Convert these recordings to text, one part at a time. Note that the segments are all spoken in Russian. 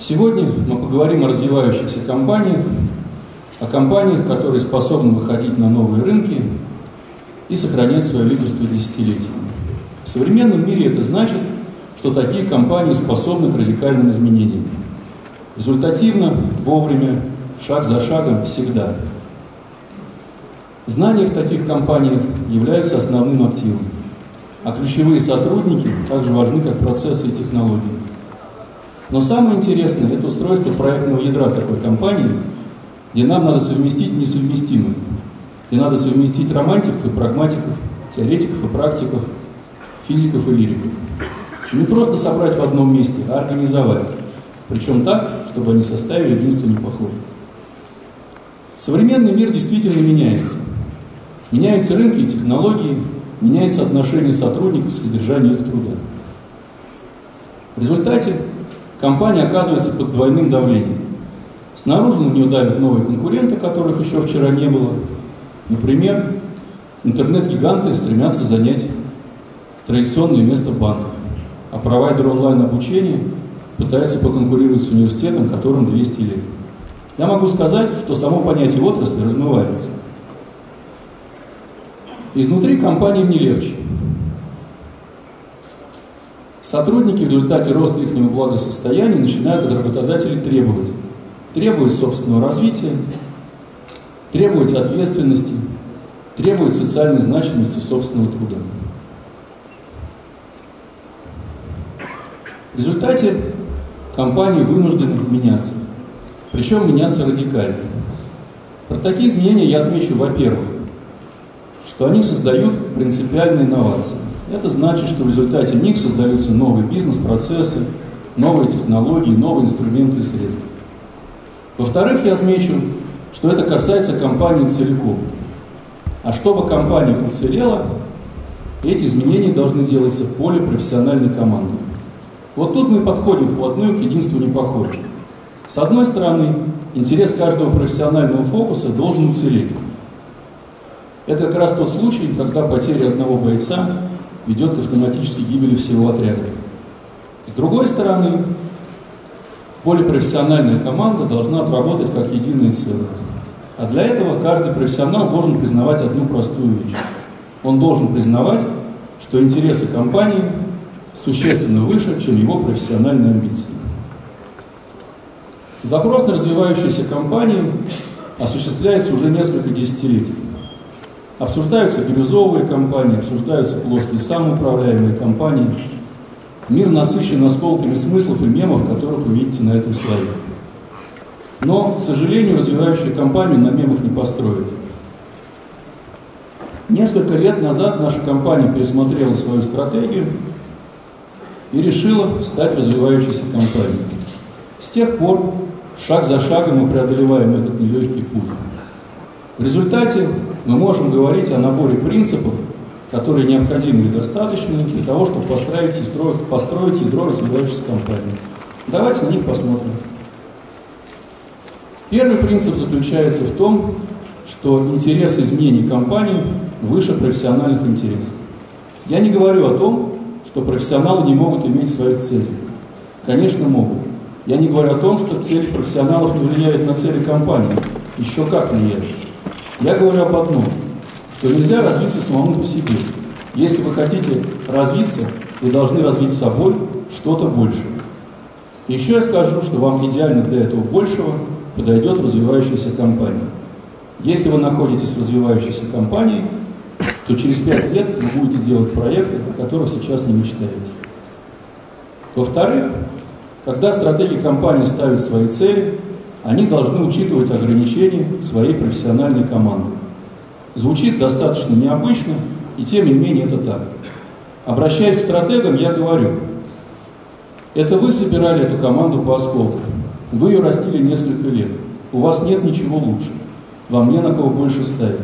Сегодня мы поговорим о развивающихся компаниях, о компаниях, которые способны выходить на новые рынки и сохранять свое лидерство десятилетиями. В современном мире это значит, что такие компании способны к радикальным изменениям. Результативно, вовремя, шаг за шагом, всегда. Знания в таких компаниях являются основным активом, а ключевые сотрудники также важны, как процессы и технологии. Но самое интересное – это устройство проектного ядра такой компании, где нам надо совместить несовместимое. Где надо совместить романтиков и прагматиков, теоретиков и практиков, физиков и лириков. Не просто собрать в одном месте, а организовать. Причем так, чтобы они составили единство непохожих. Современный мир действительно меняется. Меняются рынки и технологии, меняется отношение сотрудников к содержанию их труда. В результате компания оказывается под двойным давлением. Снаружи на нее давят новые конкуренты, которых еще вчера не было. Например, интернет-гиганты стремятся занять традиционное место банков, а провайдер онлайн-обучения пытается поконкурировать с университетом, которым 200 лет. Я могу сказать, что само понятие отрасли размывается. Изнутри компаниям не легче. Сотрудники в результате роста их благосостояния начинают от работодателей требовать. Требовать собственного развития, требовать ответственности, требовать социальной значимости собственного труда. В результате компании вынуждены меняться. Причем меняться радикально. Про такие изменения я отмечу, во-первых, что они создают принципиальные инновации. Это значит, что в результате них создаются новые бизнес-процессы, новые технологии, новые инструменты и средства. Во-вторых, я отмечу, что это касается компании целиком. А чтобы компания уцелела, эти изменения должны делаться в поле профессиональной команды. Вот тут мы подходим вплотную к единству непохожих. С одной стороны, интерес каждого профессионального фокуса должен уцелеть. Это как раз тот случай, когда потеря одного бойца ведет к автоматической гибели всего отряда. С другой стороны, более профессиональная команда должна отработать как единое целое. А для этого каждый профессионал должен признавать одну простую вещь. Он должен признавать, что интересы компании существенно выше, чем его профессиональные амбиции. Запрос на развивающиеся компании осуществляется уже несколько десятилетий. Обсуждаются бирюзовые компании, обсуждаются плоские самоуправляемые компании. Мир насыщен осколками смыслов и мемов, которых вы видите на этом слайде. Но, к сожалению, развивающие компании на мемах не построить. Несколько лет назад наша компания пересмотрела свою стратегию и решила стать развивающейся компанией. С тех пор шаг за шагом мы преодолеваем этот нелегкий путь. В результате мы можем говорить о наборе принципов, которые необходимы и достаточны для того, чтобы построить, и строить, построить ядро развивающейся компании. Давайте на них посмотрим. Первый принцип заключается в том, что интерес изменений компании выше профессиональных интересов. Я не говорю о том, что профессионалы не могут иметь свои цели. Конечно, могут. Я не говорю о том, что цели профессионалов не влияют на цели компании. Еще как влияют. Я говорю об одном, что нельзя развиться самому по себе. Если вы хотите развиться, вы должны развить собой что-то большее. Еще я скажу, что вам идеально для этого большего подойдет развивающаяся компания. Если вы находитесь в развивающейся компании, то через пять лет вы будете делать проекты, о которых сейчас не мечтаете. Во-вторых, когда стратегии компании ставят свои цели, они должны учитывать ограничения своей профессиональной команды. Звучит достаточно необычно, и тем не менее это так. Обращаясь к стратегам, я говорю, это вы собирали эту команду по осколкам, вы ее растили несколько лет, у вас нет ничего лучше, вам не на кого больше ставить.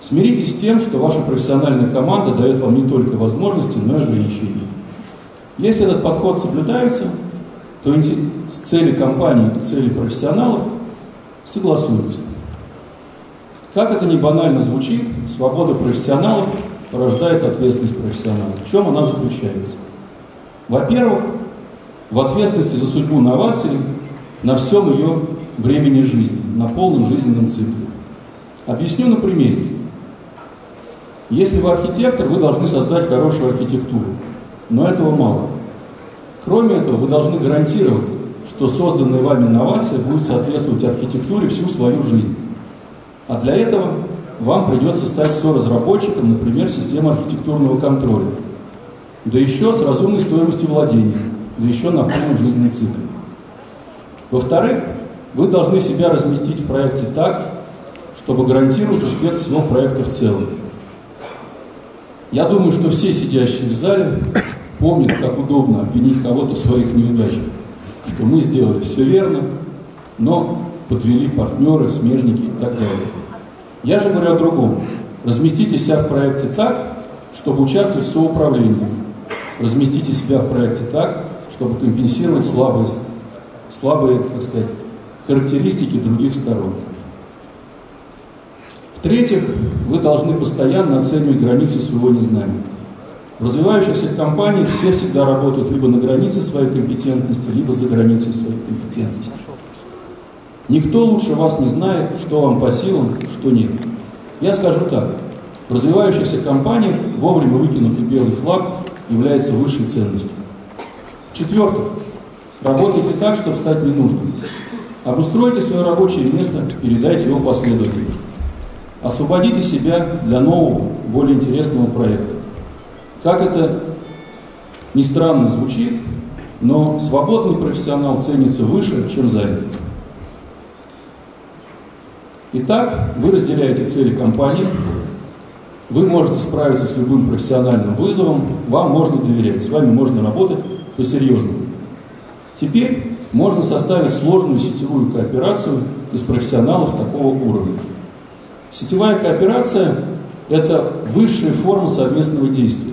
Смиритесь с тем, что ваша профессиональная команда дает вам не только возможности, но и ограничения. Если этот подход соблюдается, то цели компании и цели профессионалов согласуются. Как это не банально звучит, свобода профессионалов порождает ответственность профессионалов. В чем она заключается? Во-первых, в ответственности за судьбу новации на всем ее времени жизни, на полном жизненном цикле. Объясню на примере. Если вы архитектор, вы должны создать хорошую архитектуру. Но этого мало. Кроме этого, вы должны гарантировать, что созданная вами инновация будет соответствовать архитектуре всю свою жизнь. А для этого вам придется стать соразработчиком, например, системы архитектурного контроля. Да еще с разумной стоимостью владения, да еще на полный жизненный цикл. Во-вторых, вы должны себя разместить в проекте так, чтобы гарантировать успех всего проекта в целом. Я думаю, что все сидящие в зале помнят, как удобно обвинить кого-то в своих неудачах, что мы сделали все верно, но подвели партнеры, смежники и так далее. Я же говорю о другом. Разместите себя в проекте так, чтобы участвовать в соуправлении. Разместите себя в проекте так, чтобы компенсировать слабые, слабые так сказать, характеристики других сторон. В-третьих, вы должны постоянно оценивать границу своего незнания. Развивающихся компаниях все всегда работают либо на границе своей компетентности, либо за границей своей компетентности. Никто лучше вас не знает, что вам по силам, что нет. Я скажу так. В развивающихся компаниях вовремя выкинутый белый флаг является высшей ценностью. В-четвертых, работайте так, чтобы стать ненужным. Обустройте свое рабочее место, передайте его последователям. Освободите себя для нового, более интересного проекта. Как это ни странно звучит, но свободный профессионал ценится выше, чем занятый. Итак, вы разделяете цели компании, вы можете справиться с любым профессиональным вызовом, вам можно доверять, с вами можно работать по-серьезному. Теперь можно составить сложную сетевую кооперацию из профессионалов такого уровня. Сетевая кооперация – это высшая форма совместного действия,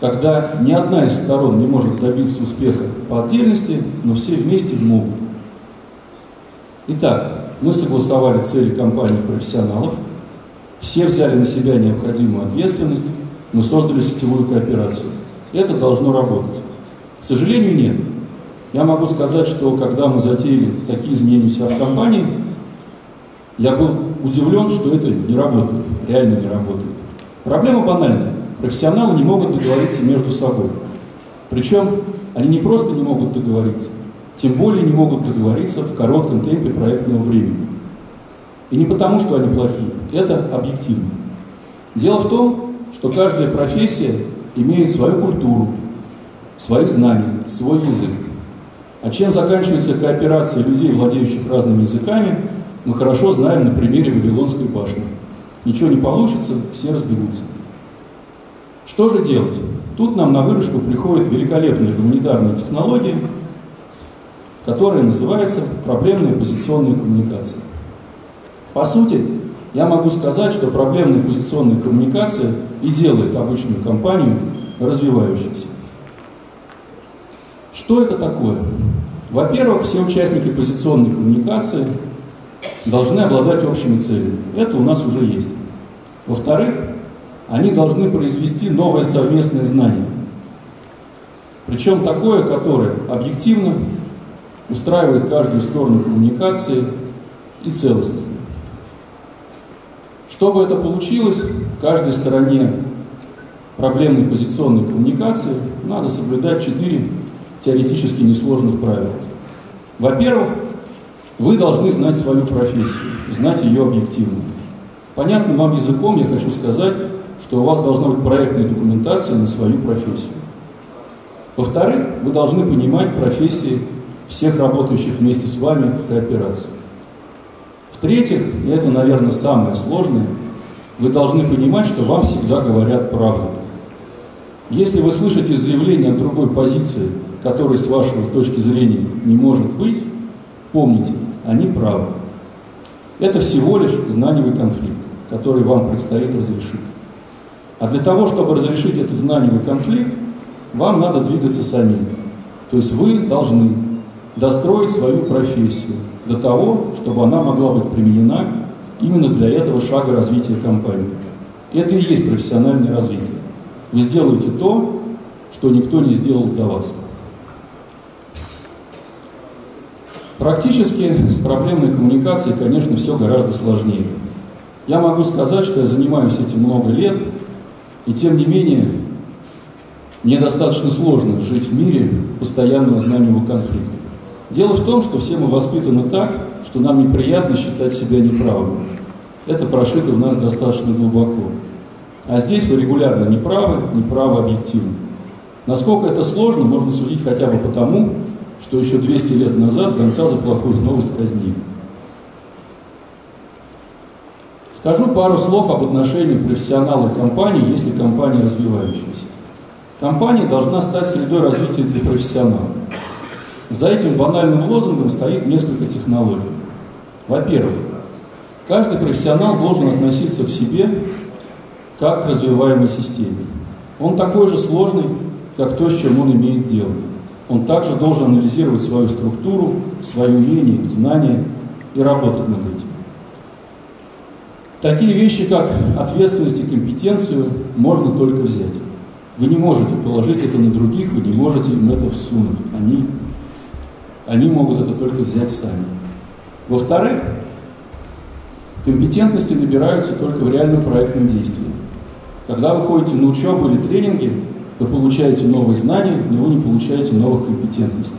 когда ни одна из сторон не может добиться успеха по отдельности, но все вместе могут. Итак, мы согласовали цели компании профессионалов, все взяли на себя необходимую ответственность, мы создали сетевую кооперацию. Это должно работать. К сожалению, нет. Я могу сказать, что когда мы затеяли такие изменения себя в компании, я был удивлен, что это не работает, реально не работает. Проблема банальная. Профессионалы не могут договориться между собой. Причем они не просто не могут договориться, тем более не могут договориться в коротком темпе проектного времени. И не потому, что они плохие, это объективно. Дело в том, что каждая профессия имеет свою культуру, свои знания, свой язык. А чем заканчивается кооперация людей, владеющих разными языками, мы хорошо знаем на примере Вавилонской башни. Ничего не получится, все разбегутся. Что же делать? Тут нам на выручку приходит великолепная гуманитарная технология, которая называется проблемная позиционная коммуникация. По сути, я могу сказать, что проблемная позиционная коммуникация и делает обычную компанию развивающейся. Что это такое? Во-первых, все участники позиционной коммуникации должны обладать общими целями. Это у нас уже есть. Во-вторых, они должны произвести новое совместное знание. Причем такое, которое объективно устраивает каждую сторону коммуникации и целостность. Чтобы это получилось, каждой стороне проблемной позиционной коммуникации надо соблюдать четыре теоретически несложных правил. Во-первых, вы должны знать свою профессию, знать ее объективно. Понятным вам языком я хочу сказать, что у вас должна быть проектная документация на свою профессию. Во-вторых, вы должны понимать профессии всех работающих вместе с вами в кооперации. В-третьих, и это, наверное, самое сложное, вы должны понимать, что вам всегда говорят правду. Если вы слышите заявление от другой позиции, которой с вашей точки зрения не может быть, помните, они правы. Это всего лишь знаниевый конфликт, который вам предстоит разрешить. А для того, чтобы разрешить этот знаниевый конфликт, вам надо двигаться самим. То есть вы должны достроить свою профессию до того, чтобы она могла быть применена именно для этого шага развития компании. Это и есть профессиональное развитие. Вы сделаете то, что никто не сделал до вас. Практически с проблемной коммуникацией, конечно, все гораздо сложнее. Я могу сказать, что я занимаюсь этим много лет, и тем не менее мне достаточно сложно жить в мире постоянного знаниевого конфликта. Дело в том, что все мы воспитаны так, что нам неприятно считать себя неправыми. Это прошито в нас достаточно глубоко. А здесь вы регулярно неправы, неправы объективно. Насколько это сложно, можно судить хотя бы потому, что еще 200 лет назад гонца за плохую новость казнили. Скажу пару слов об отношении профессионала и компании, если компания развивающаяся. Компания должна стать средой развития для профессионалов. За этим банальным лозунгом стоит несколько технологий. Во-первых, каждый профессионал должен относиться к себе как к развиваемой системе. Он такой же сложный, как то, с чем он имеет дело. Он также должен анализировать свою структуру, свои умения, знания и работать над этим. Такие вещи, как ответственность и компетенцию, можно только взять. Вы не можете положить это на других, вы не можете им это всунуть. Они они могут это только взять сами. Во-вторых, компетентности набираются только в реальном проектном действии. Когда вы ходите на учебу или тренинги, вы получаете новые знания, но вы не получаете новых компетентностей.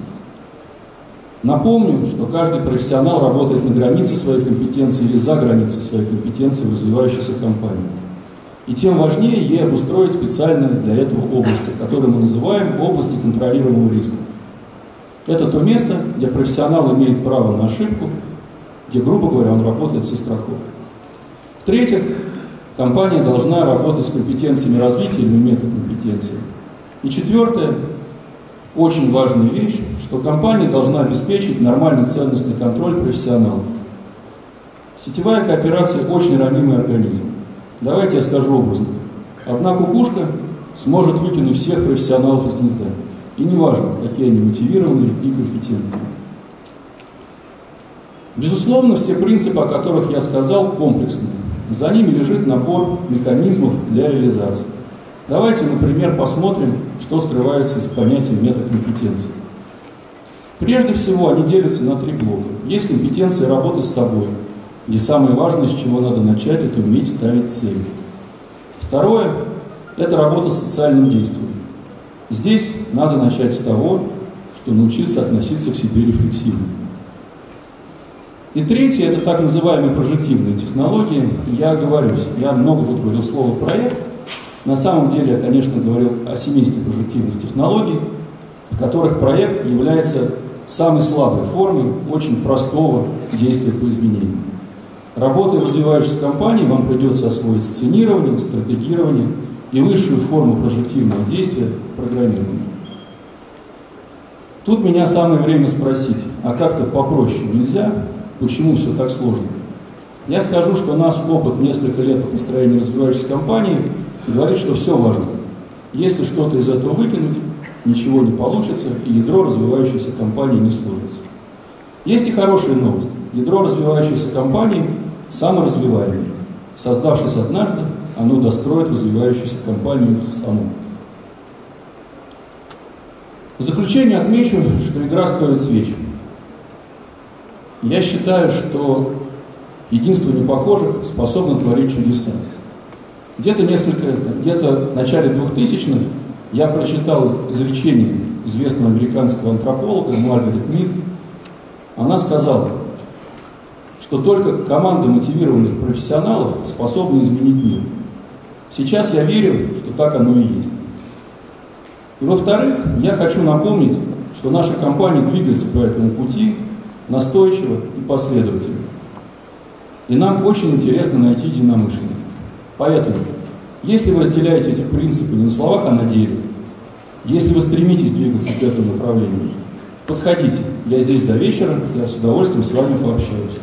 Напомню, что каждый профессионал работает на границе своей компетенции или за границей своей компетенции в развивающейся компании. И тем важнее ей обустроить специально для этого области, которую мы называем области контролируемого риска. Это то место, где профессионал имеет право на ошибку, где, грубо говоря, он работает со страховкой. В-третьих, компания должна работать с компетенциями развития или метакомпетенции. И четвертое, очень важная вещь, что компания должна обеспечить нормальный ценностный контроль профессионалов. Сетевая кооперация очень ранимый организм. Давайте я скажу образно. Одна кукушка сможет выкинуть всех профессионалов из гнезда. И неважно, какие они мотивированные и компетентные. Безусловно, все принципы, о которых я сказал, комплексные. За ними лежит набор механизмов для реализации. Давайте, например, посмотрим, что скрывается за понятием метакомпетенции. Прежде всего, они делятся на три блока. Есть компетенция работы с собой, где самое важное, с чего надо начать, это уметь ставить цели. Второе – это работа с социальным действием. Здесь надо начать с того, что научиться относиться к себе рефлексивно. И третье – это так называемые прожективные технологии. Я оговорюсь, я много тут говорил слово «проект». На самом деле я, конечно, говорил о семействе прожективных технологий, в которых проект является самой слабой формой очень простого действия по изменению. Работая в развивающейся компании, вам придется освоить сценирование, стратегирование – и высшую форму прожективного действия – программирования. Тут меня самое время спросить, а как-то попроще нельзя? Почему все так сложно? Я скажу, что наш опыт несколько лет по построению развивающейся компании говорит, что все важно. Если что-то из этого выкинуть, ничего не получится, и ядро развивающейся компании не сложится. Есть и хорошая новость. Ядро развивающейся компании саморазвиваемое. Создавшись однажды, оно достроит развивающуюся компанию саму. В заключение отмечу, что игра стоит свеч. Я считаю, что единство непохожих способно творить чудеса. Где-то несколько, где-то в начале 2000-х я прочитал изречение известного американского антрополога Маргарет Мид. Она сказала, что только команда мотивированных профессионалов способна изменить мир. Сейчас я верю, что так оно и есть. И во-вторых, я хочу напомнить, что наша компания двигается по этому пути настойчиво и последовательно. И нам очень интересно найти единомышленников. Поэтому, если вы разделяете эти принципы не на словах, а на деле, если вы стремитесь двигаться к этому направлению, подходите. Я здесь до вечера, я с удовольствием с вами пообщаюсь.